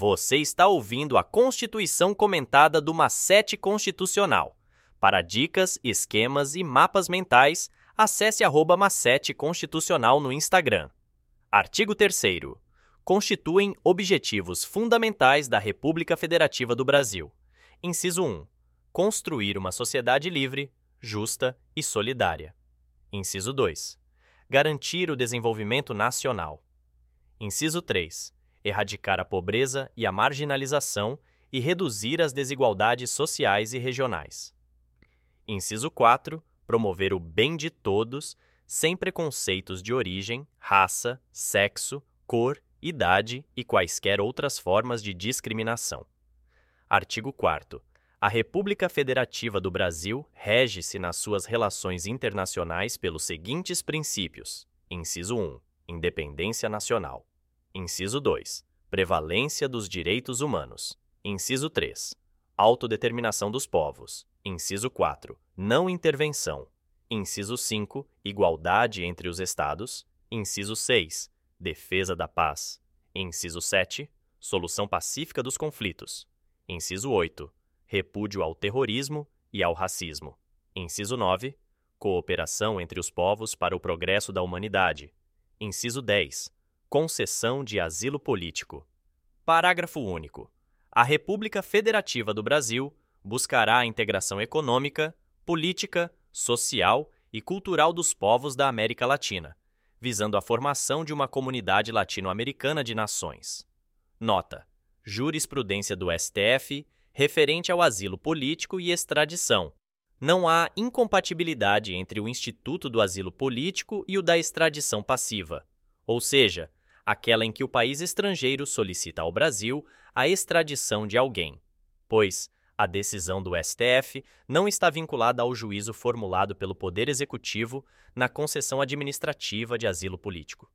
Você está ouvindo a Constituição comentada do Macete Constitucional. Para dicas, esquemas e mapas mentais, acesse arroba Macete Constitucional no Instagram. Artigo 3 Constituem objetivos fundamentais da República Federativa do Brasil. Inciso 1. Construir uma sociedade livre, justa e solidária. Inciso 2. Garantir o desenvolvimento nacional. Inciso 3 erradicar a pobreza e a marginalização e reduzir as desigualdades sociais e regionais. Inciso 4. Promover o bem de todos, sem preconceitos de origem, raça, sexo, cor, idade e quaisquer outras formas de discriminação. Artigo 4. A República Federativa do Brasil rege-se nas suas relações internacionais pelos seguintes princípios: Inciso 1. Independência nacional. Inciso 2. Prevalência dos direitos humanos. Inciso 3. Autodeterminação dos povos. Inciso 4. Não intervenção. Inciso 5. Igualdade entre os Estados. Inciso 6. Defesa da paz. Inciso 7. Solução pacífica dos conflitos. Inciso 8. Repúdio ao terrorismo e ao racismo. Inciso 9. Cooperação entre os povos para o progresso da humanidade. Inciso 10 Concessão de asilo político. Parágrafo único. A República Federativa do Brasil buscará a integração econômica, política, social e cultural dos povos da América Latina, visando a formação de uma comunidade latino-americana de nações. Nota: Jurisprudência do STF referente ao asilo político e extradição. Não há incompatibilidade entre o Instituto do Asilo Político e o da extradição passiva. Ou seja, aquela em que o país estrangeiro solicita ao Brasil a extradição de alguém, pois a decisão do STF não está vinculada ao juízo formulado pelo Poder Executivo na concessão administrativa de asilo político.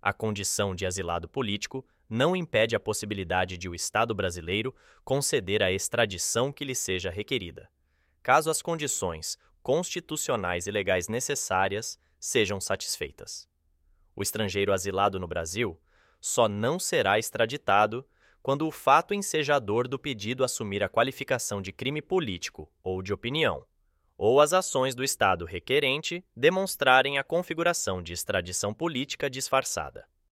A condição de asilado político não impede a possibilidade de o Estado brasileiro conceder a extradição que lhe seja requerida, caso as condições constitucionais e legais necessárias sejam satisfeitas. O estrangeiro asilado no Brasil só não será extraditado quando o fato ensejador do pedido assumir a qualificação de crime político ou de opinião, ou as ações do Estado requerente demonstrarem a configuração de extradição política disfarçada.